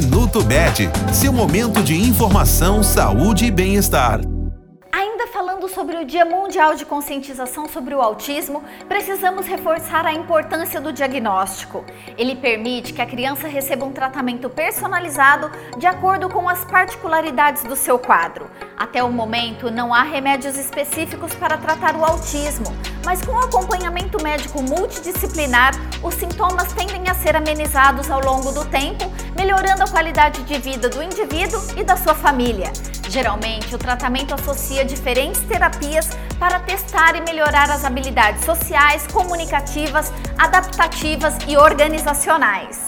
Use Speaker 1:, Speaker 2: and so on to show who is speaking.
Speaker 1: Minuto Med, seu momento de informação, saúde e bem-estar.
Speaker 2: Ainda falando sobre o Dia Mundial de Conscientização sobre o Autismo, precisamos reforçar a importância do diagnóstico. Ele permite que a criança receba um tratamento personalizado de acordo com as particularidades do seu quadro. Até o momento, não há remédios específicos para tratar o autismo, mas com acompanhamento médico multidisciplinar, os sintomas tendem ser amenizados ao longo do tempo, melhorando a qualidade de vida do indivíduo e da sua família. Geralmente, o tratamento associa diferentes terapias para testar e melhorar as habilidades sociais, comunicativas, adaptativas e organizacionais.